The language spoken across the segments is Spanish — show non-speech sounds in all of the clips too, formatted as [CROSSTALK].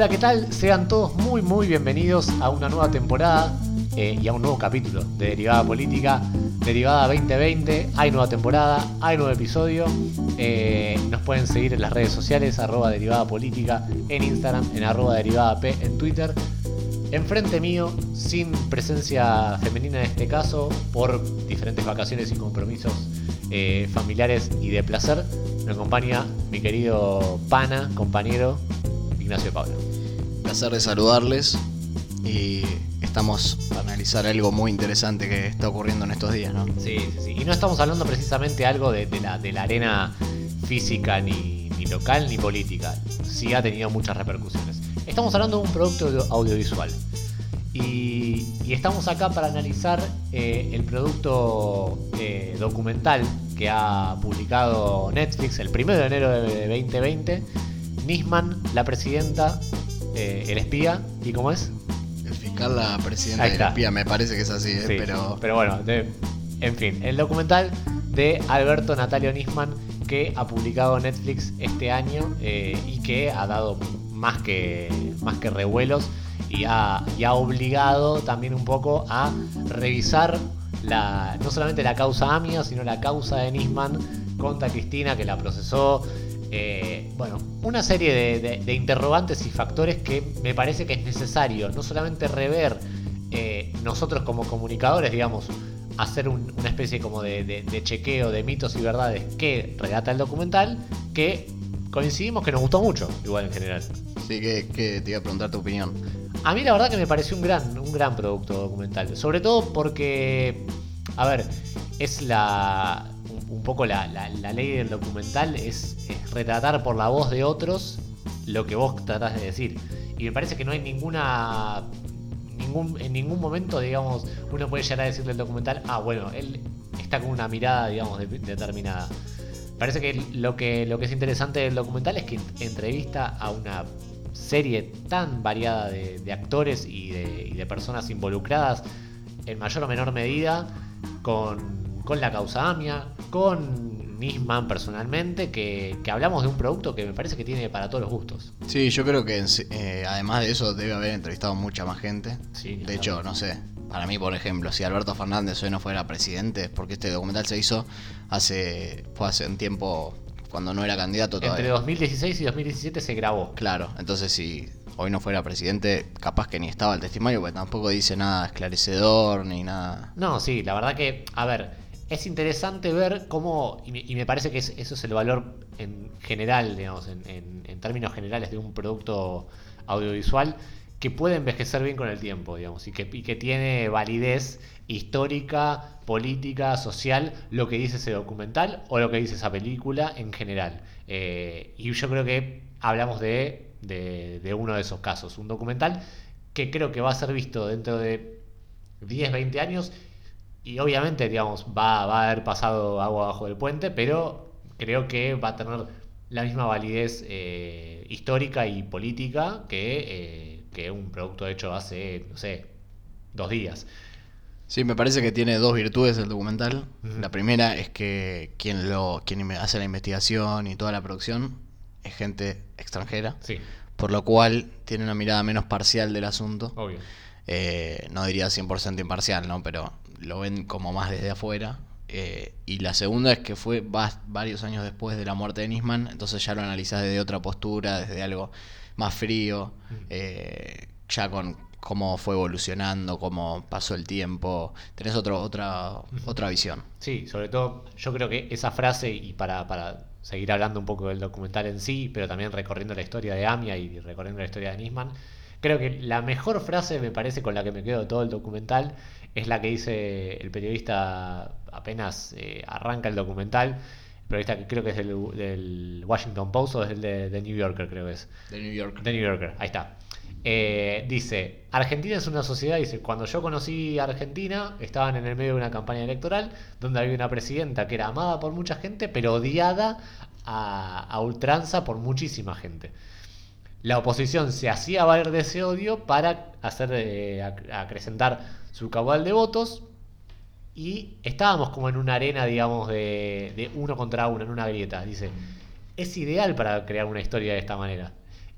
Hola, ¿qué tal? Sean todos muy, muy bienvenidos a una nueva temporada eh, y a un nuevo capítulo de Derivada Política. Derivada 2020, hay nueva temporada, hay nuevo episodio. Eh, nos pueden seguir en las redes sociales, arroba Derivada Política, en Instagram, en arroba Derivada P, en Twitter. Enfrente mío, sin presencia femenina en este caso, por diferentes vacaciones y compromisos eh, familiares y de placer, me acompaña mi querido pana, compañero Ignacio Pablo. Placer de saludarles y estamos para analizar algo muy interesante que está ocurriendo en estos días, ¿no? Sí. Y no estamos hablando precisamente algo de, de la, de la arena física ni, local ni política. Sí ha tenido muchas repercusiones. Estamos hablando de un producto audio- audiovisual. Y, y estamos acá para analizar eh, el producto eh, documental que ha publicado Netflix el 1 de enero de 2020. Nisman, la presidenta, eh, el espía, ¿y cómo es? El fiscal, la presidenta Ahí de está. la espía, me parece que es así, ¿eh? Sí, pero pero bueno, de- en fin, el documental de Alberto Natalio Nisman que ha publicado Netflix este año eh, y que ha dado más que, más que revuelos y ha, y ha obligado también un poco a revisar la, no solamente la causa AMIA, sino la causa de Nisman contra Cristina que la procesó. Eh, bueno, una serie de, de- de interrogantes y factores que me parece que es necesario no solamente rever eh, nosotros como comunicadores, digamos, hacer un- una especie como de, de- de chequeo de mitos y verdades que relata el documental, que coincidimos que nos gustó mucho, igual en general. sí que, que te iba a preguntar tu opinión. A mí la verdad que me pareció un gran, un gran producto documental. Sobre todo porque, a ver, es la. Un, poco la, la- ley del documental es, retratar por la voz de otros lo que vos tratás de decir. Y me parece que no hay ninguna. Ningún, en ningún momento, digamos, uno puede llegar a decirle al documental, ah, bueno, él está con una mirada, digamos, de- determinada. Parece que lo que lo que es interesante del documental es que entrevista a una serie tan variada de, de actores y de, y de personas involucradas en mayor o menor medida con, con la causa AMIA, con Nisman personalmente, que, que hablamos de un producto que me parece que tiene para todos los gustos. Sí, yo creo que eh, además de eso debe haber entrevistado mucha más gente. Sí, de hecho, no sé, para mí, por ejemplo, si Alberto Fernández hoy no fuera presidente, porque este documental se hizo hace, fue hace un tiempo cuando no era candidato todavía. Entre 2016 y 2017 se grabó. Claro, entonces si hoy no fuera presidente, capaz que ni estaba el testimonio, porque tampoco dice nada esclarecedor ni nada. No, sí, la verdad que, a ver, es interesante ver cómo, y me, parece que es- eso es el valor en general, digamos, en, términos generales de un producto audiovisual que puede envejecer bien con el tiempo, digamos, y que, tiene validez histórica, política, social, lo que dice ese documental o lo que dice esa película en general. Eh, y yo creo que hablamos de uno de esos casos, un documental que creo que va a ser visto dentro de 10, 20 años y obviamente, digamos, va, va a haber pasado agua abajo del puente, pero creo que va a tener la misma validez eh, histórica y política que, eh, que un producto hecho hace, no sé, dos días. Sí, me parece que tiene dos virtudes el documental. La primera es que quien lo quien hace la investigación y toda la producción es gente extranjera, Sí, por lo cual tiene una mirada menos parcial del asunto. obvio. Eh, no diría 100% imparcial, ¿no? Pero lo ven como más desde afuera. Eh, y la segunda es que fue va- varios años después de la muerte de Nisman, entonces ya lo analizás desde otra postura, desde algo más frío, Mm. eh, ya con cómo fue evolucionando, cómo pasó el tiempo, tenés otro, otra, otra visión. Sí, sobre todo yo creo que esa frase, y para, para seguir hablando un poco del documental en sí, pero también recorriendo la historia de Amia y recorriendo la historia de Nisman, creo que la mejor frase, me parece, con la que me quedo todo el documental, es la que dice el periodista apenas eh, arranca el documental, el periodista que creo que es del, del Washington Post o es el de, de New Yorker, creo que es. De New York. The New Yorker, ahí está. Eh, dice, Argentina es una sociedad, dice, cuando yo conocí a Argentina, estaban en el medio de una campaña electoral donde había una presidenta que era amada por mucha gente, pero odiada a, a ultranza por muchísima gente. La oposición se hacía valer de ese odio para hacer eh, ac- acrecentar su caudal de votos y estábamos como en una arena, digamos, de, de uno contra uno, en una grieta. Dice, es ideal para crear una historia de esta manera.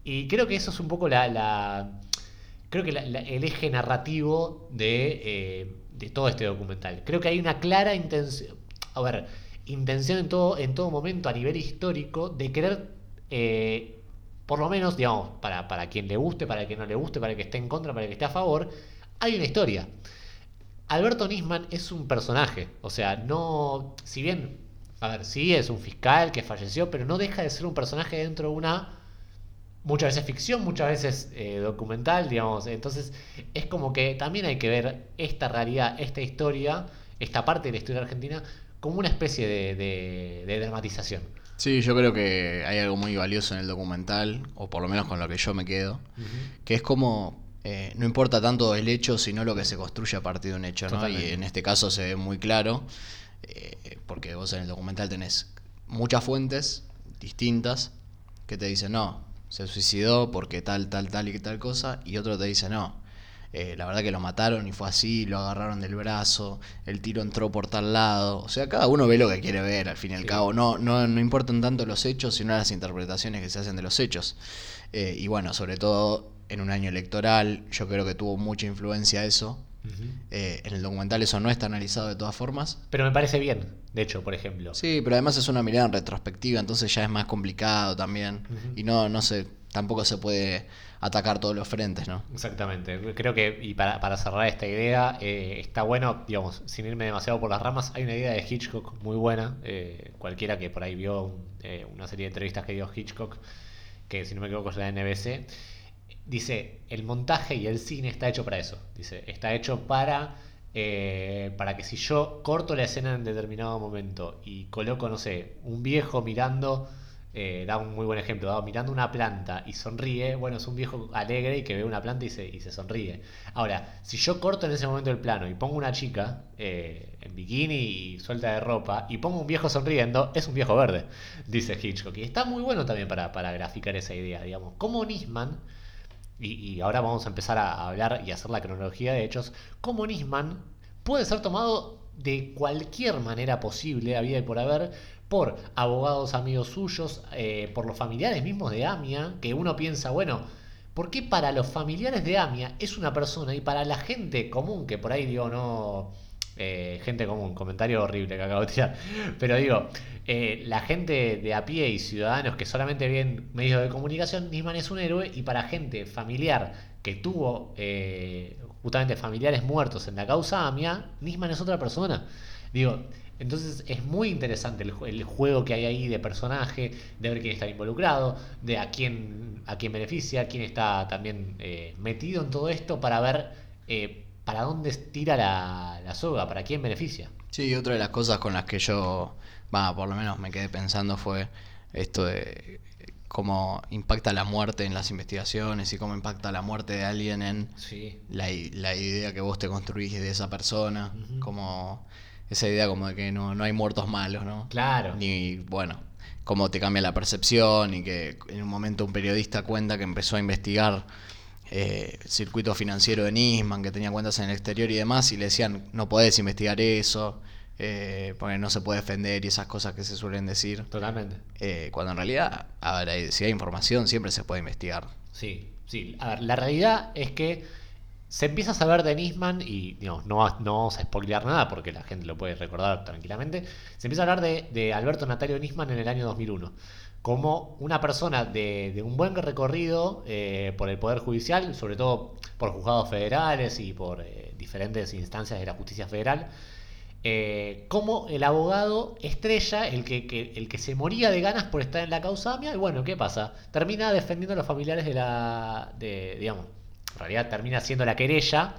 Y creo que eso es un poco la, creo que el eje narrativo de, eh, de, todo este documental. Creo que hay una clara intención, a ver, intención en todo, en todo momento a nivel histórico de querer, eh, por lo menos, digamos, para, para quien le guste, para quien no le guste, para el que esté en contra, para el que esté a favor, hay una historia. Alberto Nisman es un personaje, o sea, no, si bien, a ver, sí es un fiscal que falleció, pero no deja de ser un personaje dentro de una muchas veces ficción, muchas veces eh, documental, digamos. Entonces es como que también hay que ver esta realidad, esta historia, esta parte de la historia argentina, como una especie de, dramatización. Sí, yo creo que hay algo muy valioso en el documental, o por lo menos con lo que yo me quedo, que es como eh, no importa tanto el hecho, sino lo que se construye a partir de un hecho, ¿no? Y en este caso se ve muy claro, eh, porque vos en el documental tenés muchas fuentes distintas que te dicen, no, se suicidó porque tal, tal, tal y tal cosa, y otro te dice no. Eh, la verdad que lo mataron y fue así, lo agarraron del brazo, el tiro entró por tal lado. O sea, cada uno ve lo que quiere ver, al fin y al cabo. No, no, no importan tanto los hechos, sino las interpretaciones que se hacen de los hechos. Eh, y bueno, sobre todo en un año electoral, yo creo que tuvo mucha influencia eso. Eh, en el documental eso no está analizado de todas formas. Pero me parece bien, de hecho, por ejemplo. Sí, pero además es una mirada en retrospectiva, entonces ya es más complicado también. Y no, no sé, tampoco se puede atacar todos los frentes, ¿no? Exactamente. Creo que, y para, cerrar esta idea, eh, está bueno, digamos, sin irme demasiado por las ramas, hay una idea de Hitchcock muy buena. Eh, cualquiera que por ahí vio una serie de entrevistas que dio Hitchcock, que si no me equivoco es la NBC dice, el montaje y el cine está hecho para eso. Dice, está hecho para, eh, para que si yo corto la escena en determinado momento y coloco, no sé, un viejo mirando, eh, da un muy buen ejemplo, mirando una planta y sonríe, bueno, es un viejo alegre y que ve una planta y se, y se sonríe. Ahora, si yo corto en ese momento el plano y pongo una chica eh, en bikini y suelta de ropa y pongo un viejo sonriendo, es un viejo verde, dice Hitchcock. Y está muy bueno también para, para graficar esa idea, digamos. Como Nisman y, ahora vamos a empezar a hablar y hacer la cronología de hechos, como Nisman puede ser tomado de cualquier manera posible, había y por haber, por abogados amigos suyos, eh, por los familiares mismos de Amia, que uno piensa, bueno, ¿por qué para los familiares de Amia es una persona y para la gente común, que por ahí digo, no eh, gente común, comentario horrible que acabo de tirar. [LAUGHS] Pero digo, eh, la gente de a pie y ciudadanos que solamente ven medios de comunicación, Nisman es un héroe y para gente familiar que tuvo eh, justamente familiares muertos en la causa AMIA, Nisman es otra persona. Digo, entonces es muy interesante el, juego que hay ahí de personaje, de ver quién está involucrado, de a quién, a quién beneficia, quién está también metido en todo esto para ver para dónde tira la, soga, para quién beneficia. Sí, otra de las cosas con las que yo, va, por lo menos me quedé pensando fue esto de cómo impacta la muerte en las investigaciones y cómo impacta la muerte de alguien en la, idea que vos te construís de esa persona, como esa idea como de que no, no hay muertos malos, ¿no? Claro. Ni, bueno, cómo te cambia la percepción y que en un momento un periodista cuenta que empezó a investigar eh, circuito financiero de Nisman, que tenía cuentas en el exterior y demás, y le decían, no podés investigar eso, eh, porque no se puede defender y esas cosas que se suelen decir. Totalmente. Eh, cuando en realidad, a ver, si hay información, siempre se puede investigar. Sí, sí. A ver, la realidad es que se empieza a saber de Nisman, y no, no vamos a spoilear nada porque la gente lo puede recordar tranquilamente. Se empieza a hablar de, de Alberto Natalio Nisman en el año 2001 como una persona de, un buen recorrido eh, por el Poder Judicial, sobre todo por juzgados federales y por eh, diferentes instancias de la justicia federal, eh, como el abogado estrella, el que, el que se moría de ganas por estar en la causa y bueno, ¿qué pasa? Termina defendiendo a los familiares de la, de, digamos, en realidad termina siendo la querella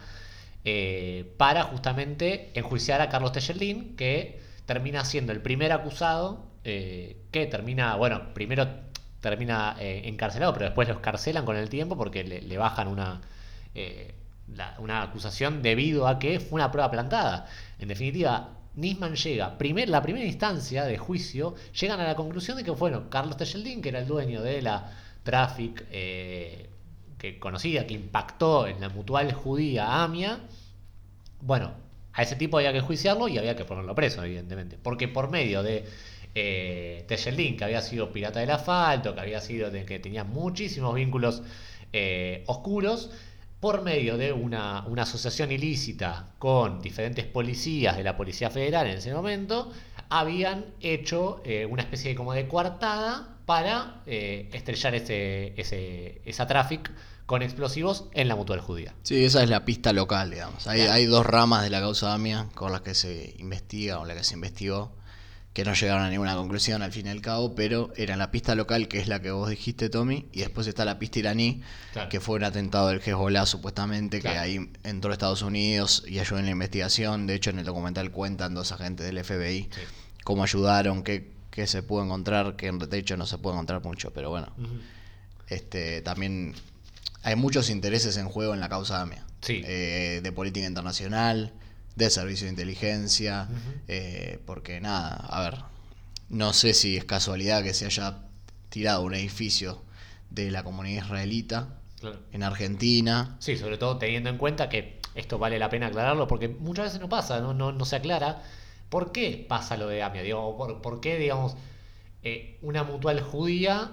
para justamente enjuiciar a Carlos Techelín, que termina siendo el primer acusado eh, que termina, bueno, primero termina eh, encarcelado, pero después lo escarcelan con el tiempo porque le, bajan una, eh, una acusación debido a que fue una prueba plantada. En definitiva, Nisman llega, primer, la primera instancia de juicio, llegan a la conclusión de que, bueno, Carlos Techeldín, que era el dueño de la Traffic, que conocía, que impactó en la mutual judía AMIA, bueno, a ese tipo había que juiciarlo y había que ponerlo preso, evidentemente, porque por medio de eh, que había sido pirata del asfalto, que había sido de, que tenía muchísimos vínculos eh, oscuros, por medio de una, una, asociación ilícita con diferentes policías de la Policía Federal en ese momento, habían hecho eh, una especie de, como de coartada para eh, estrellar ese, ese, esa tráfico con explosivos en la mutual judía. Sí, esa es la pista local, digamos. Hay, hay dos ramas de la causa AMIA con las que se investiga o la que se investigó que no llegaron a ninguna conclusión al fin y al cabo, pero era la pista local, que es la que vos dijiste, Tommy, y después está la pista iraní, Claro. que fue un atentado del Hezbollah supuestamente, Claro. que ahí entró a Estados Unidos y ayudó en la investigación. De hecho, en el documental cuentan dos agentes del FBI Sí. cómo ayudaron, qué, qué se pudo encontrar, que de hecho no se puede encontrar mucho, pero bueno. Este, también hay muchos intereses en juego en la causa AMIA. Sí. Eh, de política internacional, de servicio de inteligencia, eh, porque nada, a ver, no sé si es casualidad que se haya tirado un edificio de la comunidad israelita Claro. en Argentina. Sí, sobre todo teniendo en cuenta que esto vale la pena aclararlo porque muchas veces no pasa, no, no, no se aclara por qué pasa lo de AMIA, digo, por, por qué, digamos, eh, una mutual judía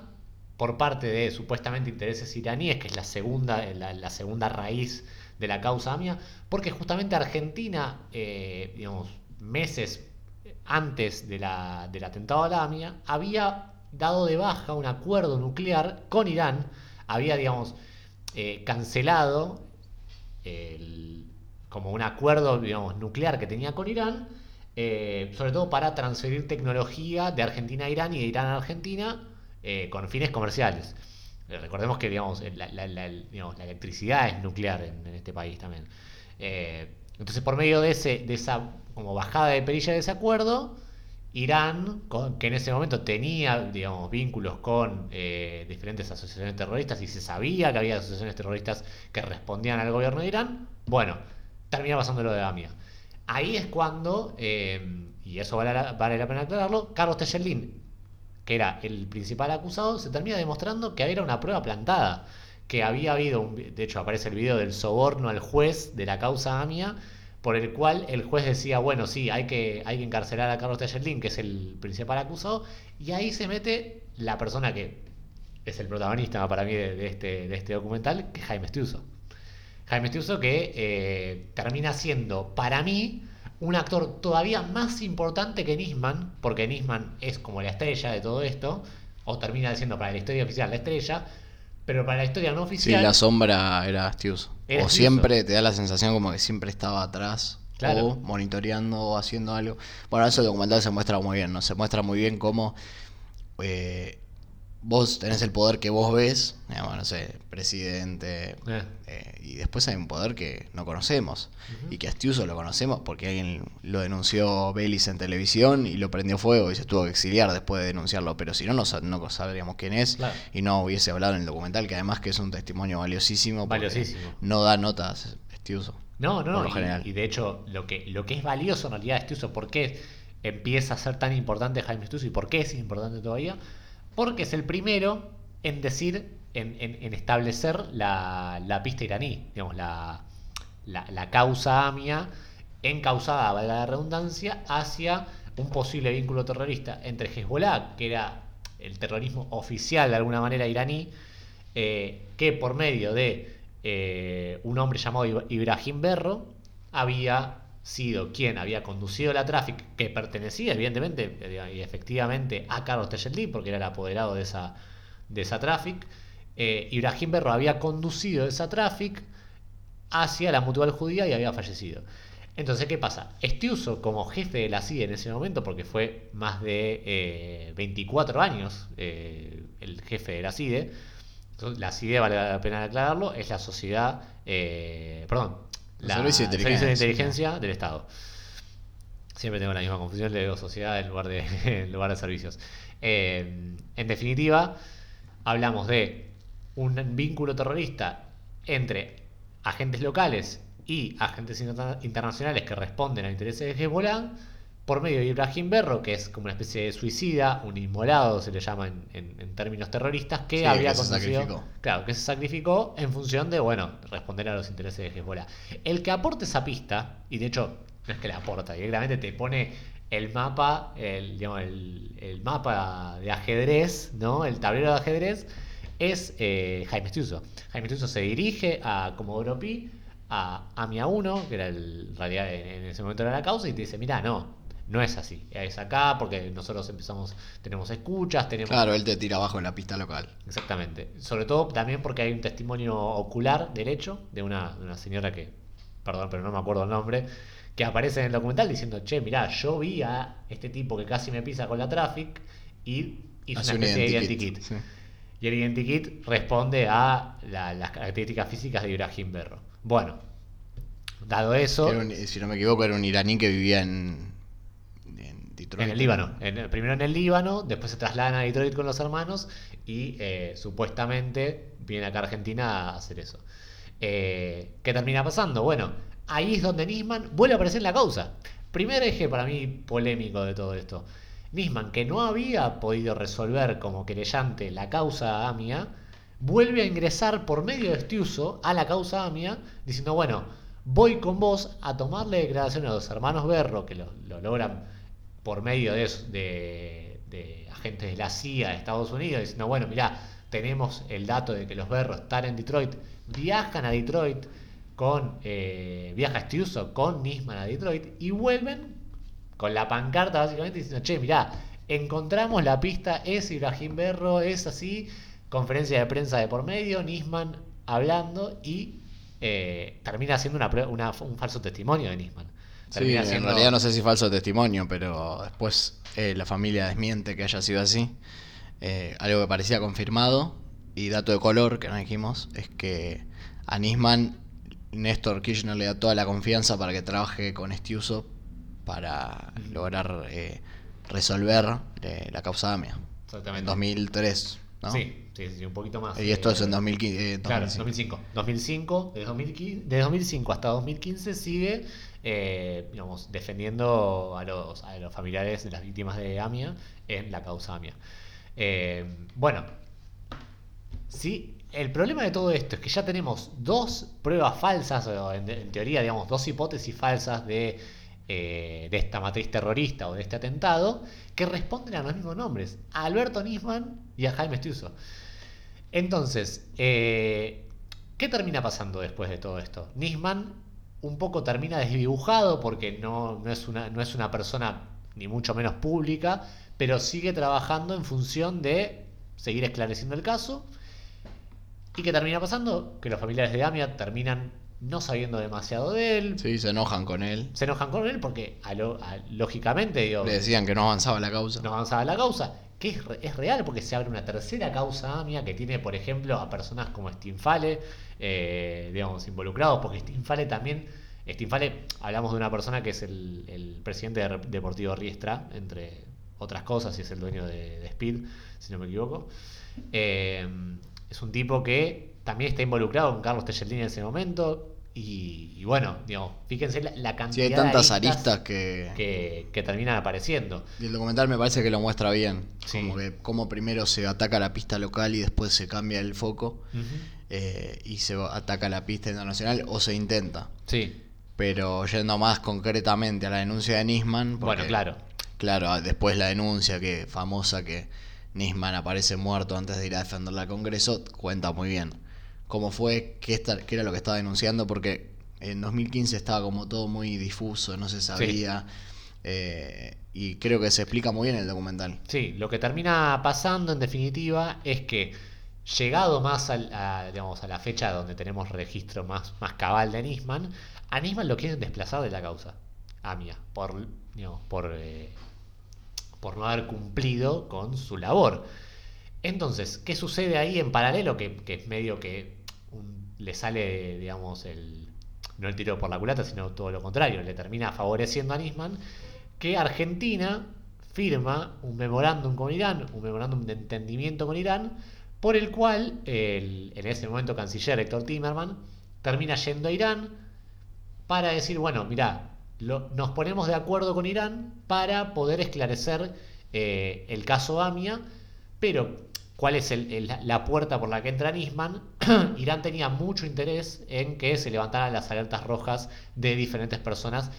por parte de supuestamente intereses iraníes, que es la segunda, la, la segunda raíz de la causa AMIA, porque justamente Argentina, eh, digamos, meses antes de la, del atentado a la AMIA, había dado de baja un acuerdo nuclear con Irán, había, digamos, eh, cancelado el- como un acuerdo digamos, nuclear que tenía con Irán, eh, sobre todo para transferir tecnología de Argentina a Irán y de Irán a Argentina eh, con fines comerciales. Eh, recordemos que digamos, la, la- la- digamos, la electricidad es nuclear en, este país también. Eh, entonces, por medio de, ese, de esa como bajada de perilla de ese acuerdo, Irán, con- que en ese momento tenía digamos, vínculos con eh, diferentes asociaciones terroristas y se sabía que había asociaciones terroristas que respondían al gobierno de Irán, bueno, termina pasando lo de AMIA. Ahí es cuando, eh, y eso vale la, vale la pena aclararlo, Carlos Tejelín, que era el principal acusado, se termina demostrando que era una prueba plantada, que había habido, un, de hecho aparece el video del soborno al juez de la causa AMIA, por el cual el juez decía, bueno, sí, hay que, hay que encarcelar a Carlos Tejelín, que es el principal acusado, y ahí se mete la persona que es el protagonista para mí de, de este, de este documental, que es Jaime Stiuso. Jaime Stiuso que eh, termina siendo, para mí, un actor todavía más importante que Nisman, porque Nisman es como la estrella de todo esto, o termina siendo para la historia oficial la estrella, pero para la historia no Sí, oficial... la sombra era Stius. Era O Stiuso. siempre te da la sensación como que siempre estaba atrás. Claro. O monitoreando o haciendo algo. Bueno, eso el documental se muestra muy bien, ¿no? Se muestra muy bien cómo eh, vos tenés el poder que vos ves, digamos, no sé, presidente, Eh. eh, y después hay un poder que no conocemos. Y que a Stiuso lo conocemos porque alguien lo denunció Belis en televisión y lo prendió fuego y se tuvo que exiliar después de denunciarlo. Pero si no, no, no sabríamos quién es Claro. y no hubiese hablado en el documental, que además que es un testimonio valiosísimo. porque Valiosísimo. No da notas Stiuso. No, no, no. y- de hecho, lo que, lo que es valioso en realidad de Stiuso, ¿por qué empieza a ser tan importante Jaime Stiuso y por qué es importante todavía? Porque es el primero en decir, en, establecer la, pista iraní, digamos, la, causa AMIA encausada, valga la redundancia, hacia un posible vínculo terrorista entre Hezbollah, que era el terrorismo oficial de alguna manera iraní, eh, que por medio de eh, un hombre llamado Ib- Ibrahim Berro había sido quien había conducido la tráfico, que pertenecía evidentemente eh, y efectivamente a Carlos Tejeldín, porque era el apoderado de esa, de esa tráfico. Eh, Ibrahim Berro había conducido esa tráfico hacia la mutual judía y había fallecido. Entonces, ¿qué pasa? Estiuso, como jefe de la CIDE en ese momento, porque fue más de eh, 24 años eh, el jefe de la CIDE, la CIDE, vale la pena aclararlo, es la sociedad, eh, perdón, la Servicio de Inteligencia. Inteligencia del Estado. Siempre tengo la misma confusión, le digo sociedad en lugar de, [LAUGHS] en lugar de servicios. Eh, en definitiva, hablamos de un vínculo terrorista entre agentes locales y agentes interna- internacionales que responden a intereses de Hezbollah por medio de Ibrahim Berro, que es como una especie de suicida, un inmolado se le llama en, en- en términos terroristas, que Sí, había que sacrificó. Claro, que se sacrificó en función de, bueno, responder a los intereses de Hezbollah. El que aporte esa pista, y de hecho no es que la aporta, directamente te pone el mapa, el, digamos, el, el mapa de ajedrez, ¿no? El tablero de ajedrez es eh, Jaime Stiuso. Jaime Stiuso se dirige a Comodoro Pi, a AMIA 1, que era el, en realidad en ese momento era la causa, y te dice, mira, no, no es así, es acá porque nosotros empezamos, tenemos escuchas, tenemos... Claro, él te tira abajo en la pista local. Exactamente. Sobre todo también porque hay un testimonio ocular derecho de una, de una señora que, perdón, pero no me acuerdo el nombre, que aparece en el documental diciendo, che, mirá, yo vi a este tipo que casi me pisa con la traffic y hizo Hace una un especie de identikit, sí. Y el identikit responde a la- las características físicas de Ibrahim Berro. Bueno, dado eso, un- si no me equivoco, era un iraní que vivía en Detroit. en el Líbano. En primero en el Líbano, después se trasladan a Detroit con los hermanos y eh, supuestamente viene acá a Argentina a hacer eso. Eh, ¿Qué termina pasando? Bueno, ahí es donde Nisman vuelve a aparecer en la causa. Primer eje para mí polémico de todo esto. Nisman, que no había podido resolver como querellante la causa AMIA, vuelve a ingresar por medio de Stiuso a la causa AMIA, diciendo, bueno, voy con vos a tomarle declaración a los hermanos Berro, que lo, lo logran por medio de, de- agentes de la CIA de Estados Unidos, diciendo, bueno, mirá, tenemos el dato de que los Berro están en Detroit, viajan a Detroit con, eh, viaja Stiuso con Nisman a Detroit y vuelven con la pancarta básicamente diciendo, che, mirá, encontramos la pista, es Ibrahim Berro, es así, conferencia de prensa de por medio, Nisman hablando y eh, termina siendo una- un falso testimonio de Nisman. Sí, en realidad no sé si falso testimonio, pero después eh, la familia desmiente que haya sido así. Eh, algo que parecía confirmado y dato de color que no dijimos es que a Nisman Néstor Kirchner le da toda la confianza para que trabaje con Estiuso para lograr eh, resolver eh, la causa AMIA. Exactamente. En 2003, ¿no? Sí, sí, sí, un poquito más. Y esto eh, es en 2015. eh, Claro, 2005. 2005. 2005, de 2015, de 2005 hasta 2015 sigue, eh, digamos, defendiendo a los, a los familiares de las víctimas de AMIA en la causa AMIA. Eh, bueno, sí, el problema de todo esto es que ya tenemos dos pruebas falsas, o en, en teoría, digamos, dos hipótesis falsas de, eh, de esta matriz terrorista o de este atentado, que responden a los mismos nombres, a Alberto Nisman y a Jaime Stiuso. Entonces, eh, ¿qué termina pasando después de todo esto? Nisman un poco termina desdibujado porque no, no, es una, no es una persona ni mucho menos pública, pero sigue trabajando en función de seguir esclareciendo el caso. ¿Y qué termina pasando? Que los familiares de Amia terminan no sabiendo demasiado de él. Sí, se enojan con él. Se enojan con él porque, a lo- a- lógicamente, digo, Le decían que no avanzaba la causa. no avanzaba la causa, que es, es real porque se abre una tercera causa AMIA que tiene, por ejemplo, a personas como Stinfale, eh, digamos, involucrados, porque Stinfale también, Stinfale, hablamos de una persona que es el, el presidente de Deportivo Riestra, entre otras cosas, y es el dueño de, de Speed, si no me equivoco. Eh, es un tipo que también está involucrado con Carlos Tellellini en ese momento. Y, y bueno, digamos, fíjense la, la cantidad Sí, hay de tantas aristas que... que, que terminan apareciendo. Y el documental me parece que lo muestra bien. Sí. Como que como primero se ataca la pista local y después se cambia el foco eh, y se ataca la pista internacional o se intenta. Sí, Pero yendo más concretamente a la denuncia de Nisman. porque, bueno, claro. Claro, después la denuncia que famosa que Nisman aparece muerto antes de ir a defenderla al Congreso, cuenta muy bien cómo fue, qué, esta- qué era lo que estaba denunciando, porque en 2015 estaba como todo muy difuso, no se sabía, eh, y creo que se explica muy bien en el documental. Sí, lo que termina pasando en definitiva es que llegado más al- a, digamos, a la fecha donde tenemos registro más, más cabal de Nisman, a Nisman lo quieren desplazar de la causa, AMIA, por, digamos, por, eh, por no haber cumplido con su labor. Entonces, ¿qué sucede ahí en paralelo? Que, que es medio que le sale, digamos, el, no el tiro por la culata, sino todo lo contrario, le termina favoreciendo a Nisman, que Argentina firma un memorándum con Irán, un memorándum de entendimiento con Irán, por el cual el, en ese momento canciller Héctor Timerman termina yendo a Irán para decir, bueno, mira, nos ponemos de acuerdo con Irán para poder esclarecer eh, el caso AMIA, pero ¿cuál es el- el- la puerta por la que entra Nisman? [CLEARS THROAT] Irán tenía mucho interés en que se levantaran las alertas rojas de diferentes personas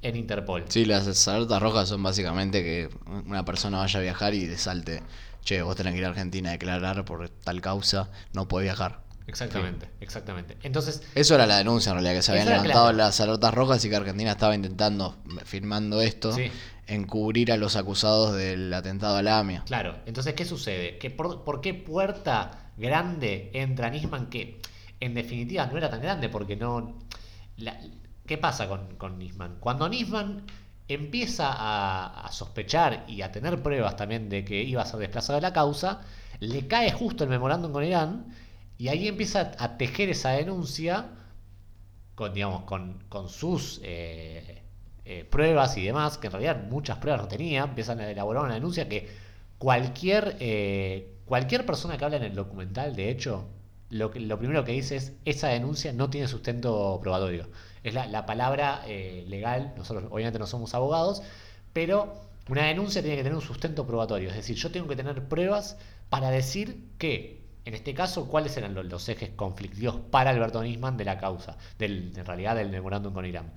en Interpol. Sí, las alertas rojas son básicamente que una persona vaya a viajar y le salte, che, vos tenés que ir a Argentina a declarar por tal causa, no podés viajar. Exactamente, exactamente. Entonces, Eso era la denuncia en realidad, que se habían levantado las alertas rojas y que Argentina estaba intentando, firmando esto, Sí. Encubrir a los acusados del atentado a la AMIA. Claro, entonces, ¿qué sucede? ¿Que por, qué puerta grande entra Nisman que en definitiva no era tan grande? Porque no... ¿Qué pasa con, Nisman? Cuando Nisman empieza a, sospechar y a tener pruebas también de que iba a ser desplazado de la causa, le cae justo el memorándum con Irán y ahí empieza a tejer esa denuncia con, digamos, con, con sus eh, eh, pruebas y demás, que en realidad muchas pruebas no tenía, empiezan a elaborar una denuncia que cualquier, eh, cualquier persona que habla en el documental, de hecho, lo, que, lo primero que dice es, esa denuncia no tiene sustento probatorio. Es la, la palabra eh, legal, nosotros obviamente no somos abogados, pero una denuncia tiene que tener un sustento probatorio, es decir, yo tengo que tener pruebas para decir que, en este caso, cuáles eran los, los ejes conflictivos para Alberto Nisman de la causa, del, en realidad del memorándum con Irán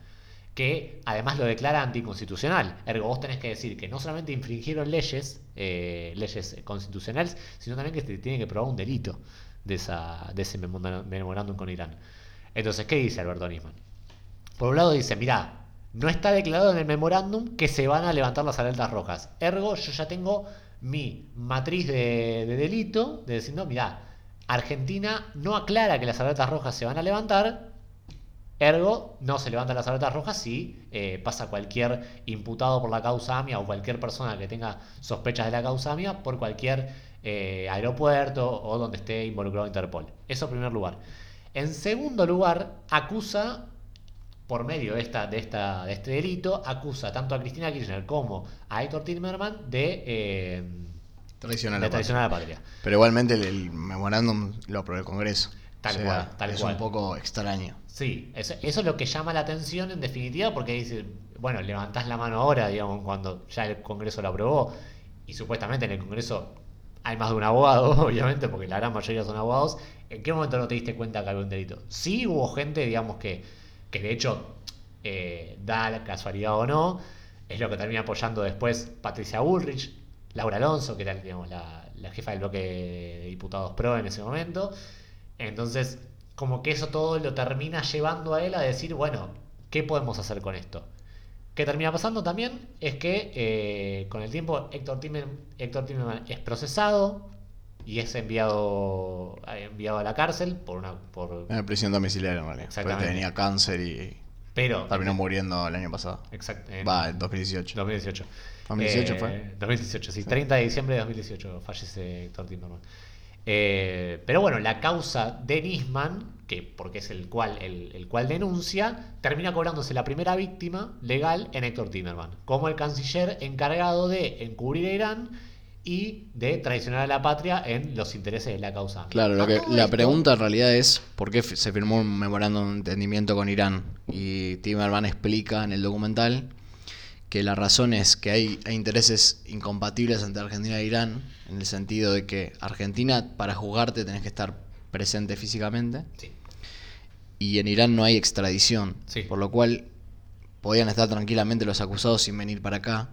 que además lo declara anticonstitucional. Ergo, vos tenés que decir que no solamente infringieron leyes, eh, leyes constitucionales, sino también que se tiene que probar un delito de, esa, de ese memorándum con Irán. Entonces, ¿qué dice Alberto Nisman? Por un lado dice, mirá, no está declarado en el memorándum que se van a levantar las alertas rojas. Ergo, yo ya tengo mi matriz de, de delito de decir, mirá, Argentina no aclara que las alertas rojas se van a levantar, Ergo, no se levantan las alertas rojas si eh, pasa cualquier imputado por la causa AMIA o cualquier persona que tenga sospechas de la causa AMIA por cualquier eh, aeropuerto o donde esté involucrado Interpol. Eso en primer lugar. En segundo lugar, acusa, por medio de, esta, de, esta, de este delito, acusa tanto a Cristina Kirchner como a Héctor Timerman de, eh, Traición a de la patria. Pero igualmente el, el memorándum lo aprobó el Congreso. Tal O sea, cual, tal es cual. un poco extraño. Sí, eso, eso es lo que llama la atención en definitiva, porque dice, bueno, levantás la mano ahora, digamos, cuando ya el Congreso lo aprobó, y supuestamente en el Congreso hay más de un abogado, [LAUGHS] obviamente, porque la gran mayoría son abogados. ¿En qué momento no te diste cuenta que había un delito? Sí hubo gente, digamos, que, que de hecho, eh, da la casualidad o no, es lo que termina apoyando después Patricia Bullrich, Laura Alonso, que era digamos, la, la jefa del bloque de diputados PRO en ese momento. Entonces, como que eso todo lo termina llevando a él a decir, bueno, ¿qué podemos hacer con esto? ¿Qué termina pasando también? Es que eh, con el tiempo Héctor, Timer- Héctor Timerman es procesado y es enviado, enviado a la cárcel por una... Por, En prisión domiciliaria en realidad. Porque Exactamente. tenía cáncer y pero... terminó muriendo el año pasado. Exact- en- Va, en 2018. 2018. 2018 Eh, fue. 2018, sí. 30 de diciembre de 2018 fallece Héctor Timerman. Eh, pero bueno, la causa de Nisman, que porque es el cual, el, el cual denuncia, termina cobrándose la primera víctima legal en Héctor Timerman, como el canciller encargado de encubrir a Irán y de traicionar a la patria en los intereses de la causa. Claro, lo que, la esto- pregunta en realidad es por qué se firmó un memorándum de entendimiento con Irán. Y Timerman explica en el documental que la razón es que hay, hay intereses incompatibles entre Argentina e Irán, en el sentido de que Argentina para jugarte tenés que estar presente físicamente Sí. y en Irán no hay extradición, Sí. por lo cual podían estar tranquilamente los acusados sin venir para acá.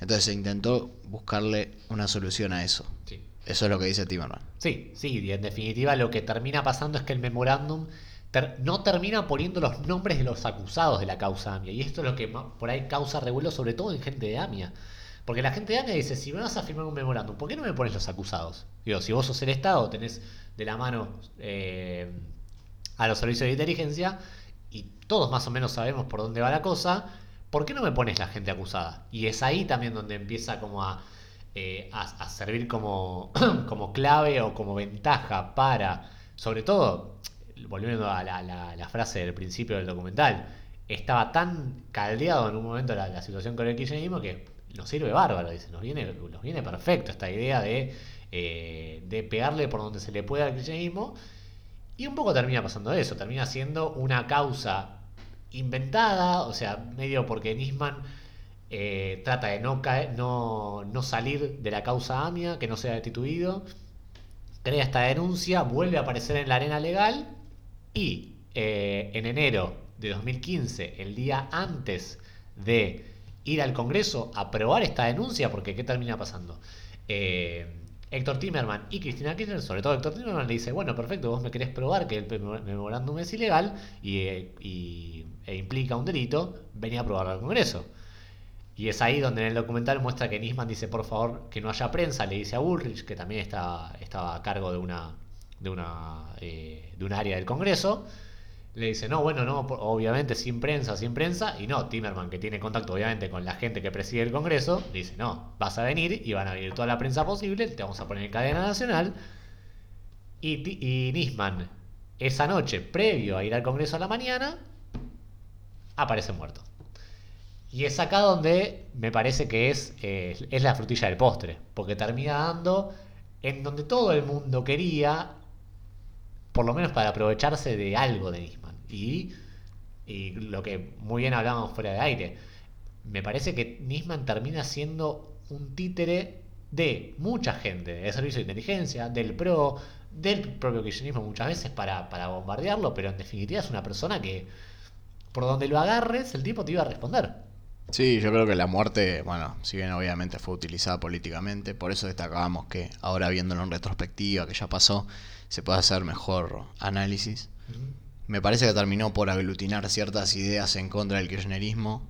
Entonces se intentó buscarle una solución a eso. Sí. Eso es lo que dice Timerman. Sí, sí, y en definitiva lo que termina pasando es que el memorándum no termina poniendo los nombres de los acusados de la causa AMIA. Y esto es lo que por ahí causa revuelo, sobre todo en gente de AMIA. Porque la gente de AMIA dice, si me vas a firmar un memorándum, ¿por qué no me pones los acusados? Digo, si vos sos el Estado, tenés de la mano eh, a los servicios de inteligencia y todos más o menos sabemos por dónde va la cosa, ¿por qué no me pones la gente acusada? Y es ahí también donde empieza como a, eh, a, a servir como, [CLEARS THROAT] como clave o como ventaja para, sobre todo, volviendo a la, frase del principio del documental, estaba tan caldeado en un momento la, situación con el kirchnerismo que nos sirve bárbaro, dice, nos viene, perfecto esta idea de, eh, de pegarle por donde se le pueda al kirchnerismo. Y un poco termina pasando eso, termina siendo una causa inventada, o sea, medio porque Nisman eh, trata de no salir de la causa AMIA, que no sea destituido, crea esta denuncia, vuelve a aparecer en la arena legal y eh, en enero de 2015, el día antes de ir al Congreso a aprobar esta denuncia, porque ¿qué termina pasando? Eh, Héctor Timerman y Cristina Kirchner, sobre todo Héctor Timerman, le dice, bueno, perfecto, vos me querés probar que el memorándum es ilegal eh, y, e implica un delito, venía a aprobarlo al Congreso. Y es ahí donde en el documental muestra que Nisman dice, por favor, que no haya prensa, le dice a Bullrich, que también está, estaba a cargo de una, de una, eh, de un área del Congreso, le dice, no, bueno, no, obviamente sin prensa, sin prensa, y no, Timerman, que tiene contacto obviamente con la gente que preside el Congreso, dice, no, vas a venir y van a venir toda la prensa posible, te vamos a poner en cadena nacional, y, y Nisman, esa noche, previo a ir al Congreso a la mañana, aparece muerto. Y es acá donde me parece que es, eh, es la frutilla del postre, porque termina dando en donde todo el mundo quería, por lo menos para aprovecharse de algo de Nisman. Y, y lo que muy bien hablábamos fuera de aire, me parece que Nisman termina siendo un títere de mucha gente, de servicio de inteligencia, del PRO, del propio kirchnerismo muchas veces para, para bombardearlo, pero en definitiva es una persona que por donde lo agarres, el tipo te iba a responder. Sí, yo creo que la muerte, bueno, si bien obviamente fue utilizada políticamente, por eso destacábamos que ahora viéndolo en retrospectiva, que ya pasó, se puede hacer mejor análisis. Me parece que terminó por aglutinar ciertas ideas en contra del kirchnerismo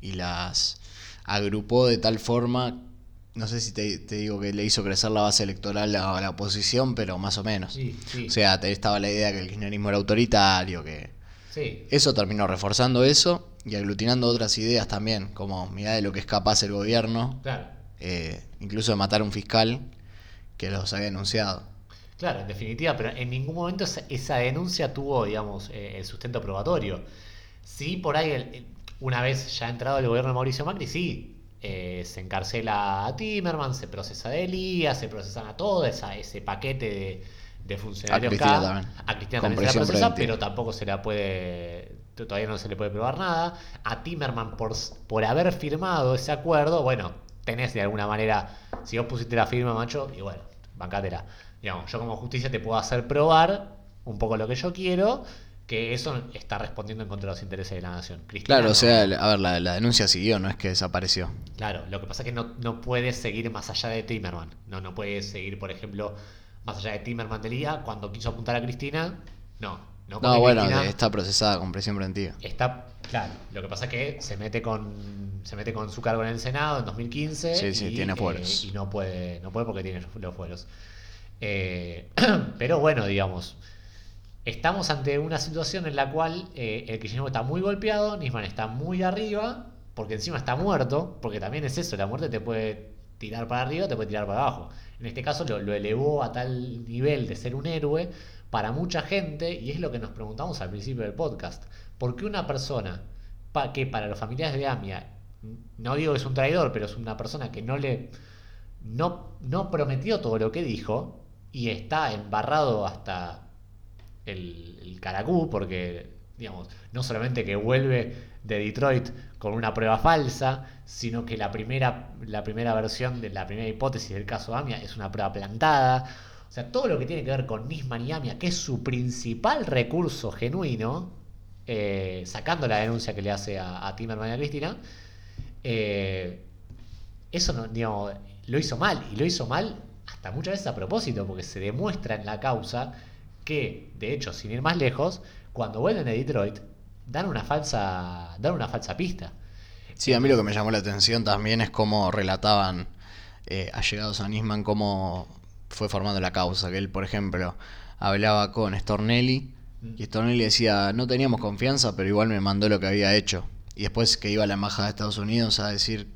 y las agrupó de tal forma, no sé si te, digo que le hizo crecer la base electoral a la oposición, pero más o menos. O sea, estaba la idea que el kirchnerismo era autoritario, que... Eso terminó reforzando eso y aglutinando otras ideas también, como mirá de lo que es capaz el gobierno, eh, incluso de matar a un fiscal que los había denunciado. Claro, en definitiva, pero en ningún momento esa, denuncia tuvo, digamos, eh, el sustento probatorio. Sí, por ahí, una vez ya entrado el gobierno de Mauricio Macri, sí, eh, se encarcela a Timerman, se procesa a Elías, se procesan a todo esa, ese paquete de, de funcionarios a Cristina también. A Cristina también se la procesa, pero tampoco se la puede todavía no se le puede probar nada. A Timerman, por, por haber firmado ese acuerdo, bueno, tenés de alguna manera, si vos pusiste la firma, macho, y bueno, bancátela. Digamos, yo como justicia te puedo hacer probar un poco lo que yo quiero, que eso está respondiendo en contra de los intereses de la nación. claro, o sea, a ver, la, denuncia siguió, no es que desapareció. Claro, lo que pasa es que no, no puedes seguir más allá de Timerman. No, no puedes seguir, por ejemplo, más allá de Timerman del IA, cuando quiso apuntar a Cristina, no, no, bueno, está procesada con presión preventiva. Está, claro. Lo que pasa es que se mete con se mete con su cargo en el Senado en 2015. Sí, sí, tiene fueros. Eh, y no puede, no puede porque tiene los fueros. Eh, [CLEARS THROAT] pero bueno, digamos, estamos ante una situación en la cual eh, el kirchnerismo está muy golpeado, Nisman está muy arriba, porque encima está muerto, porque también es eso, la muerte te puede tirar para arriba, te puede tirar para abajo. En este caso lo, elevó a tal nivel de ser un héroe para mucha gente, y es lo que nos preguntamos al principio del podcast, ¿por qué una persona que para los familiares de Amia, no digo que es un traidor, pero es una persona que no le no, no prometió todo lo que dijo y está embarrado hasta el, el caracú, porque digamos, no solamente que vuelve de Detroit con una prueba falsa, sino que la primera, la primera versión de la primera hipótesis del caso Amia es una prueba plantada. O sea, todo lo que tiene que ver con Nisman y Amia, que es su principal recurso genuino, eh, sacando la denuncia que le hace a, a Timerman y a Cristina, eh, eso no, digamos, lo hizo mal. Y lo hizo mal hasta muchas veces a propósito, porque se demuestra en la causa que, de hecho, sin ir más lejos, cuando vuelven a Detroit, dan una falsa, dan una falsa pista. Sí, a mí lo que me llamó la atención también es cómo relataban eh, allegados a Nisman, cómo fue formando la causa. Que él, por ejemplo, hablaba con Stornelli mm. y Stornelli decía, no teníamos confianza, pero igual me mandó lo que había hecho. Y después que iba a la embajada de Estados Unidos a decir,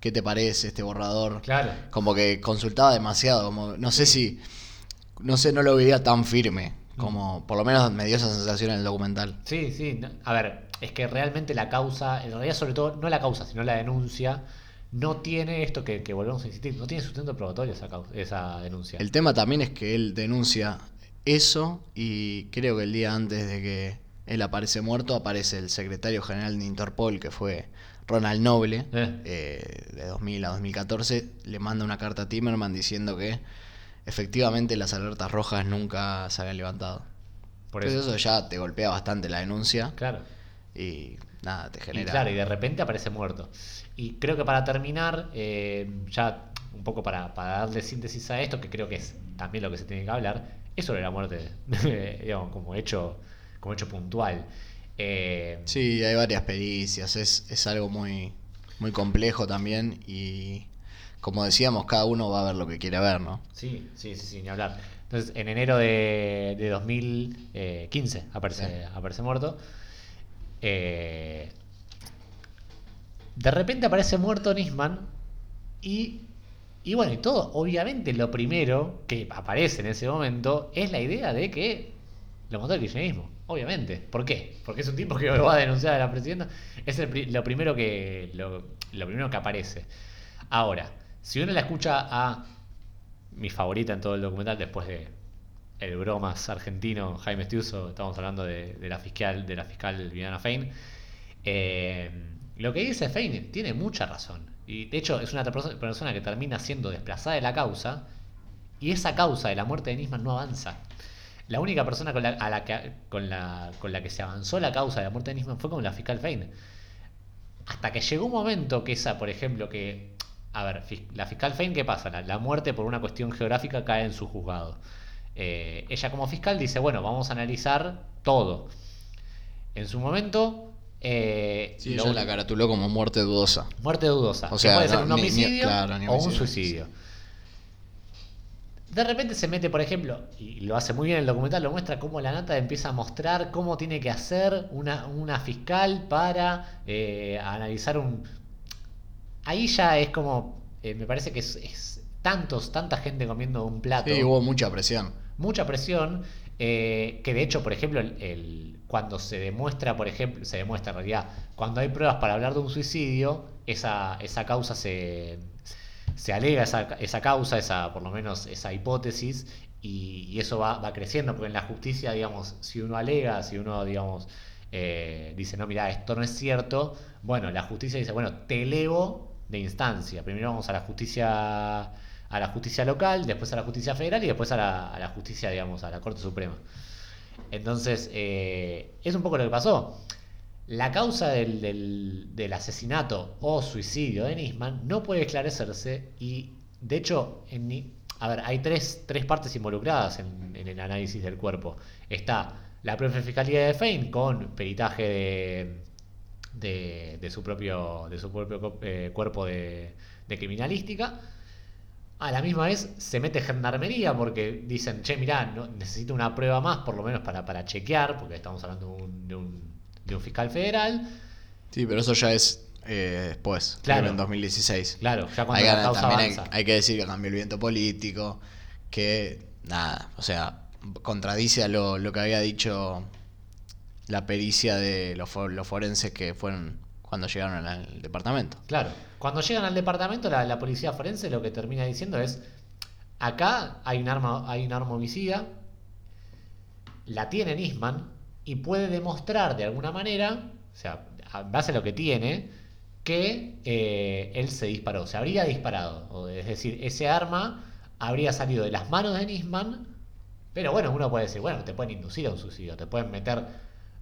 ¿qué te parece este borrador? Claro. Como que consultaba demasiado, como no sé si, no sé, no lo veía tan firme. Mm. Como por lo menos me dio esa sensación en el documental. Sí, sí. A ver, es que realmente la causa, en realidad sobre todo, no la causa, sino la denuncia, no tiene esto que, volvemos a insistir, no tiene sustento probatorio esa, esa denuncia. El tema también es que él denuncia eso y creo que el día antes de que él aparece muerto aparece el secretario general de Interpol que fue Ronald Noble eh. Eh, de 2000 a 2014 le manda una carta a Timerman diciendo que efectivamente las alertas rojas nunca se habían levantado. Por eso. eso ya te golpea bastante la denuncia. Claro. y nada, te Y genera... claro, y de repente aparece muerto. Y creo que para terminar, eh, ya un poco para, para darle síntesis a esto, que creo que es también lo que se tiene que hablar, es sobre la muerte, [LAUGHS] digamos, como hecho, como hecho puntual. Eh, Sí, hay varias pericias, es, es algo muy, muy complejo también y como decíamos, cada uno va a ver lo que quiere ver, ¿no? Sí, sí, sí, sí, ni hablar. Entonces, en enero de, de 2015 aparece, Sí. aparece muerto. Eh, de repente aparece muerto Nisman y, y bueno, y todo, obviamente lo primero que aparece en ese momento es la idea de que lo mató el kirchnerismo, obviamente. ¿Por qué? Porque es un tipo que va a denunciar a la presidenta. Es el lo primero que lo, lo primero que aparece. Ahora, si uno la escucha a mi favorita en todo el documental después de el bromas argentino Jaime Estiuso, estamos hablando de, la fiscal de la fiscal Viviana Fein. eh, lo que dice Fein tiene mucha razón. Y de hecho es una perso- persona que termina siendo desplazada de la causa y esa causa de la muerte de Nisman no avanza. La única persona con la, a la que, con, la, con la que se avanzó la causa de la muerte de Nisman fue con la fiscal Fein. Hasta que llegó un momento que esa, por ejemplo, que... A ver, la fiscal Fein, ¿qué pasa? La, la muerte por una cuestión geográfica cae en su juzgado. Eh, ella como fiscal dice, bueno, vamos a analizar todo. En su momento... eh, Sí, ella la caratuló como muerte dudosa. Muerte dudosa. O que sea, puede ser un ni- ni- homicidio claro, ni o un suicidio. De repente se mete, por ejemplo, y lo hace muy bien el documental, lo muestra cómo la nata empieza a mostrar cómo tiene que hacer una, una fiscal para eh, analizar un... Ahí ya es como, eh, me parece que es, es tantos, tanta gente comiendo un plato Sí, hubo mucha presión. mucha presión, eh, que de hecho, por ejemplo, el, el- cuando se demuestra, por ejemplo, se demuestra en realidad, cuando hay pruebas para hablar de un suicidio, esa, esa causa se, se alega, esa, esa causa, esa, por lo menos esa hipótesis, y, eso va, va creciendo, porque en la justicia, digamos, si uno alega, si uno, digamos, eh, dice, no, mira, esto no es cierto, bueno, la justicia dice, bueno, te elevo de instancia. Primero vamos a la justicia a la justicia local, después a la justicia federal y después a la, a la justicia, digamos, a la Corte Suprema. Entonces, eh, es un poco lo que pasó. La causa del, del- asesinato o suicidio de Nisman no puede esclarecerse y, de hecho, en a ver, hay tres, tres partes involucradas en, el análisis del cuerpo. Está la propia Fiscalía de Fein con peritaje de, de, de su propio, de su propio eh, cuerpo de, de criminalística. A la misma vez se mete gendarmería porque dicen, che, mirá, no, necesito una prueba más por lo menos para, para chequear, porque estamos hablando de un, de un, un fiscal federal. Sí, pero eso ya es eh, después, Claro. en 2016. Claro, ya cuando Hay, la causa también hay, avanza. hay que decir que cambió el viento político, que nada, o sea, contradice a lo, lo que había dicho la pericia de los, los forenses que fueron cuando llegaron al departamento. Claro, cuando llegan al departamento, la, la policía forense lo que termina diciendo es, acá hay un arma, hay un arma homicida, la tiene Nisman y puede demostrar de alguna manera, o sea, a base a lo que tiene, que eh, él se disparó, se habría disparado. Es decir, ese arma habría salido de las manos de Nisman, pero bueno, uno puede decir, bueno, te pueden inducir a un suicidio, te pueden meter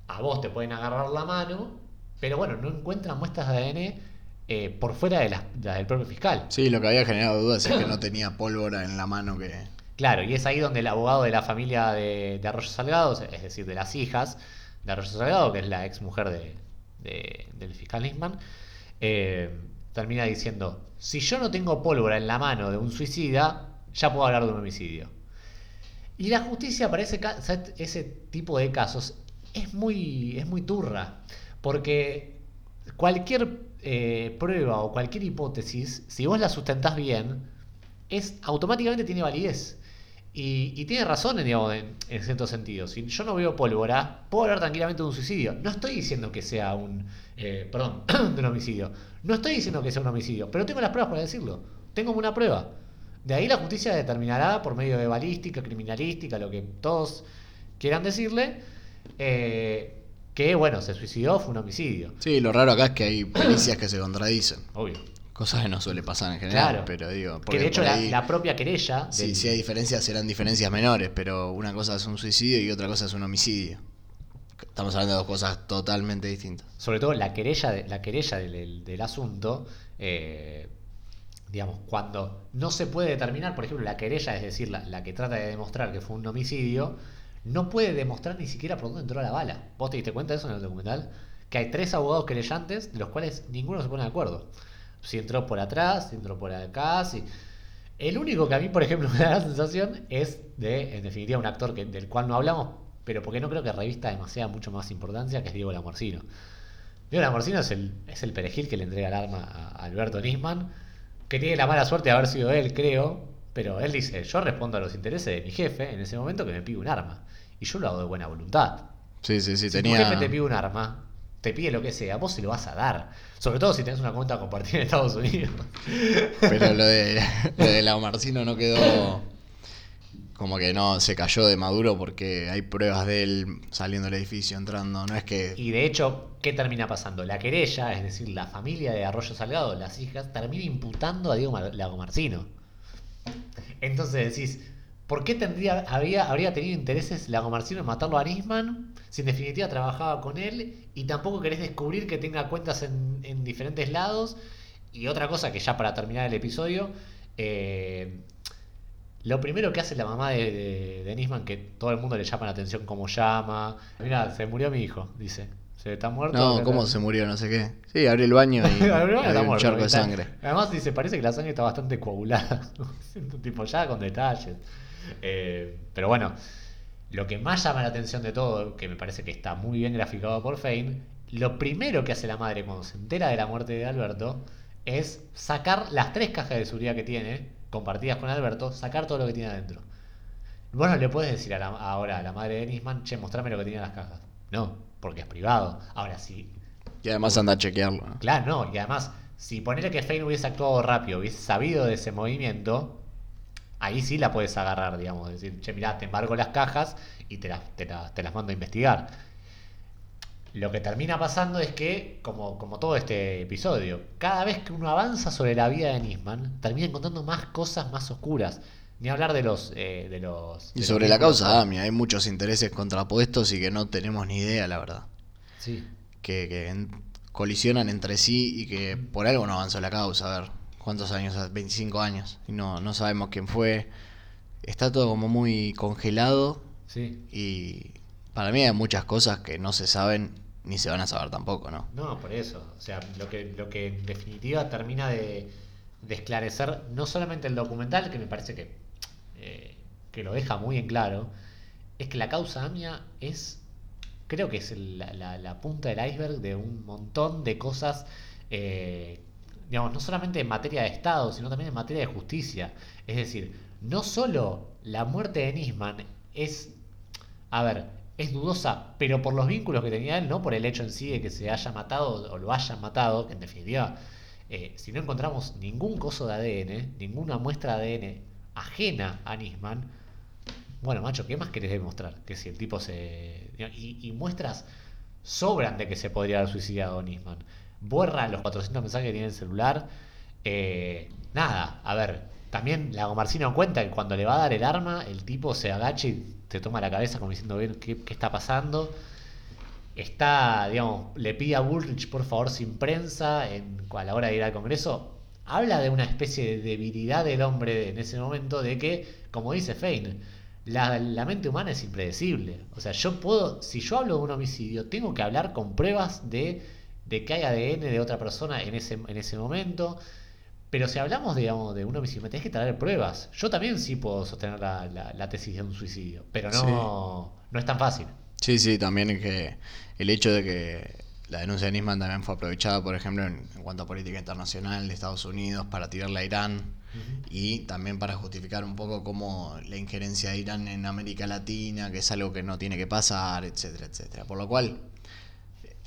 a vos, te pueden agarrar la mano, pero bueno, no encuentran muestras de ADN eh, por fuera de las del propio fiscal. Sí, lo que había generado dudas es que no tenía pólvora en la mano que... Claro, y es ahí donde el abogado de la familia de, Arroyo Salgado, es decir, de las hijas de Arroyo Salgado, que es la ex mujer de, de- del fiscal Nisman, eh, termina diciendo, si yo no tengo pólvora en la mano de un suicida, ya puedo hablar de un homicidio. Y la justicia para ese tipo de casos es muy, es muy turra, porque cualquier eh, prueba o cualquier hipótesis, si vos la sustentás bien, es automáticamente tiene validez. Y, y tiene razón, digamos, en, en cierto sentido. Si yo no veo pólvora, puedo hablar tranquilamente de un suicidio. No estoy diciendo que sea un. eh, perdón, [CLEARS THROAT] de un homicidio. No estoy diciendo que sea un homicidio, pero tengo las pruebas para decirlo. Tengo una prueba. De ahí la justicia determinará por medio de balística, criminalística, lo que todos quieran decirle, eh, que bueno, se suicidó, fue un homicidio. Sí, lo raro acá es que hay pericias que se contradicen. Obvio. Cosas que no suele pasar en general, Claro. pero digo... Que porque de hecho la, propia querella. Sí, del- sí hay diferencias, serán diferencias menores, pero una cosa es un suicidio y otra cosa es un homicidio. Estamos hablando de dos cosas totalmente distintas. Sobre todo la querella, de- la querella del, del- del asunto, eh, digamos, cuando no se puede determinar, por ejemplo, la querella, es decir, la, la que trata de demostrar que fue un homicidio, no puede demostrar ni siquiera por dónde entró la bala. ¿Vos te diste cuenta de eso en el documental? Que hay tres abogados querellantes, de los cuales ninguno se pone de acuerdo. Si entró por atrás, si entró por acá, si... El único que a mí, por ejemplo, [LAUGHS] me da la sensación es de, en definitiva, un actor que, del cual no hablamos, pero porque no creo que revista demasiada mucho más importancia, que es Diego Lamorcino. Diego Lamorcino es el, es el perejil que le entrega el arma a Alberto Nisman, que tiene la mala suerte de haber sido él, creo, pero él dice, yo respondo a los intereses de mi jefe en ese momento que me pide un arma, y yo lo hago de buena voluntad. Sí, sí, sí, si tenía... jefe te pide un arma, te pide lo que sea, vos se lo vas a dar. Sobre todo si tenés una cuenta compartida en Estados Unidos. Pero lo de, [LAUGHS] lo de la Marcino no quedó. Como que no, se cayó de Maduro porque hay pruebas de él saliendo del edificio, entrando. No es que. Y de hecho, ¿qué termina pasando? La querella, es decir, la familia de Arroyo Salgado, las hijas, termina imputando a Diego Mar- Lagomarcino. Entonces decís, ¿por qué tendría, había, habría tenido intereses Lagomarcino en matarlo a Nisman si en definitiva trabajaba con él y tampoco querés descubrir que tenga cuentas en, en diferentes lados? Y otra cosa que ya para terminar el episodio, eh, lo primero que hace la mamá de, de, de Nisman, que todo el mundo le llama la atención cómo llama. Mira, se murió mi hijo, dice. Se está muerto. No, ¿cómo se murió? No sé qué. Sí, abrió el baño y [LAUGHS] Abrió, un muerto, charco de sangre. Además dice, parece que la sangre está bastante coagulada. [LAUGHS] tipo ya con detalles. Eh, pero bueno, lo que más llama la atención de todo, que me parece que está muy bien graficado por Fein, lo primero que hace la madre cuando se entera de la muerte de Alberto es sacar las tres cajas de seguridad que tiene, compartidas con Alberto, sacar todo lo que tiene adentro. Vos no le puedes decir a la- ahora a la madre de Nisman, che, mostrame lo que tiene en las cajas. No, porque es privado. Ahora sí, Y además anda a chequearlo. ¿no? Claro, no, y además, si ponele que Fein hubiese actuado rápido, hubiese sabido de ese movimiento, ahí sí la puedes agarrar, digamos, decir, che, mirá, te embargo las cajas y te las, te las, te las mando a investigar. Lo que termina pasando es que, como, como todo este episodio, cada vez que uno avanza sobre la vida de Nisman, termina encontrando más cosas más oscuras. Ni hablar de los... eh, de los Y de sobre los la causa con- AMIA hay muchos intereses contrapuestos y que no tenemos ni idea, la verdad. Sí. Que, que en- colisionan entre sí y que por algo no avanzó la causa. A ver, ¿cuántos años? 25 años. Y no, no sabemos quién fue. Está todo como muy congelado Sí. y para mí hay muchas cosas que no se saben ni se van a saber tampoco, ¿no? No, por eso. O sea, lo que, lo que en definitiva termina de, de esclarecer no solamente el documental, que me parece que, eh, que lo deja muy en claro, es que la causa AMIA es, creo que es el- la, la- la punta del iceberg de un montón de cosas, eh, digamos, no solamente en materia de Estado, sino también en materia de justicia. Es decir, no solo la muerte de Nisman es a ver, es dudosa, pero por los vínculos que tenía él, no por el hecho en sí de que se haya matado o lo hayan matado, que en definitiva, eh, si no encontramos ningún coso de ADN, ninguna muestra de ADN ajena a Nisman, bueno, macho, ¿qué más querés demostrar? Que si el tipo se... Y, y muestras sobran de que se podría haber suicidado Nisman. Borra los 400 mensajes que tiene en el celular. Eh, nada, a ver, también la Gomarcino cuenta que cuando le va a dar el arma, el tipo se agacha y te toma la cabeza como diciendo, "Ven, ¿qué, qué está pasando? Está, digamos, le pide a Bullrich por favor sin prensa en, a la hora de ir al Congreso. Habla de una especie de debilidad del hombre en ese momento de que, como dice Fein, la, la mente humana es impredecible. O sea, yo puedo, si yo hablo de un homicidio, tengo que hablar con pruebas de, de que hay ADN de otra persona en ese, en ese momento. Pero si hablamos, digamos, de un homicidio, me tenés que traer pruebas. Yo también sí puedo sostener la, la- la tesis de un suicidio, pero no, no es tan fácil. Sí, sí, también es que el hecho de que la denuncia de Nisman también fue aprovechada, por ejemplo, en, en cuanto a política internacional de Estados Unidos para tirarle a Irán y también para justificar un poco cómo la injerencia de Irán en América Latina, que es algo que no tiene que pasar, etcétera, etcétera. Por lo cual,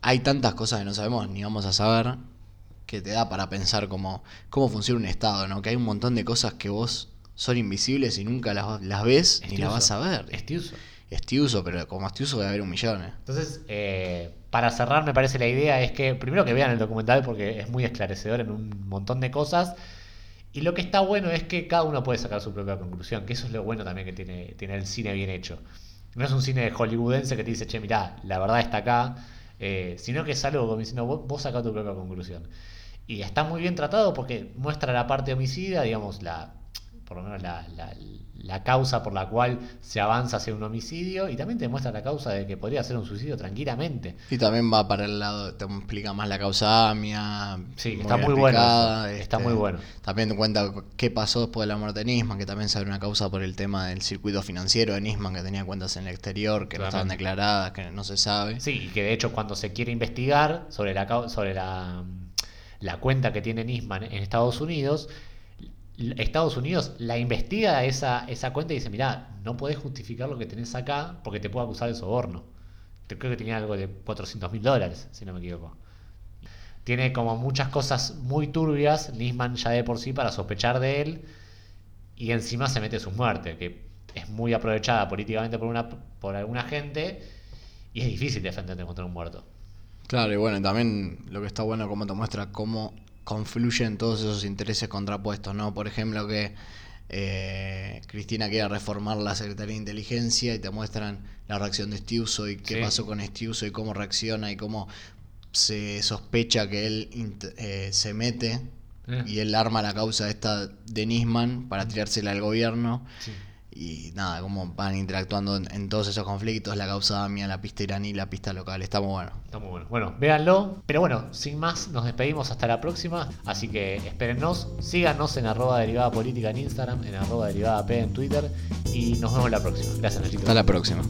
hay tantas cosas que no sabemos ni vamos a saber que te da para pensar cómo, cómo funciona un Estado, ¿no? Que hay un montón de cosas que vos son invisibles y nunca las, las ves ni las vas a ver. Estiuso. Estiuso, pero como Estiuso debe haber un millón. ¿eh? Entonces, eh, para cerrar, me parece la idea es que primero que vean el documental porque es muy esclarecedor en un montón de cosas. Y lo que está bueno es que cada uno puede sacar su propia conclusión, que eso es lo bueno también que tiene, tiene el cine bien hecho. No es un cine hollywoodense que te dice, che, mirá, la verdad está acá. Eh, sino que es algo como diciendo, vos, vos sacá tu propia conclusión. Y está muy bien tratado porque muestra la parte homicida, digamos, la por lo menos la, la- la causa por la cual se avanza hacia un homicidio y también te muestra la causa de que podría ser un suicidio tranquilamente. Y también va para el lado, te explica más la causa AMIA. Sí, está muy bueno está muy bueno. También te cuenta qué pasó después de la muerte de Nisman, que también sabe una causa por el tema del circuito financiero de Nisman, que tenía cuentas en el exterior, que no estaban Claramente. declaradas, que no se sabe. Sí, y que de hecho cuando se quiere investigar sobre la, sobre la, la cuenta que tiene Nisman en Estados Unidos, Estados Unidos la investiga esa, esa cuenta y dice, mirá, no podés justificar lo que tenés acá porque te puedo acusar de soborno. Creo que tenía algo de 400 mil dólares, si no me equivoco. Tiene como muchas cosas muy turbias, Nisman ya de por sí, para sospechar de él, y encima se mete su muerte, que es muy aprovechada políticamente por, una, por alguna gente, y es difícil defenderte contra un muerto. Claro, y bueno, también lo que está bueno como te muestra cómo confluyen todos esos intereses contrapuestos, ¿no? Por ejemplo, que eh, Cristina quiere reformar la Secretaría de Inteligencia y te muestran la reacción de Stiuso y qué Sí. pasó con Stiuso y cómo reacciona y cómo se sospecha que él eh, se mete Eh. y él arma la causa esta de Nisman para tirársela al gobierno. Sí. Y nada, cómo van interactuando en, en todos esos conflictos, la causa AMIA, la pista iraní, la pista local, está muy bueno. Está muy bueno. Bueno, véanlo. Pero bueno, sin más, nos despedimos hasta la próxima. Así que espérennos. Síganos en arroba derivada política en Instagram, en arroba derivada P en Twitter. Y nos vemos la próxima. Gracias, Nachito. Hasta la próxima.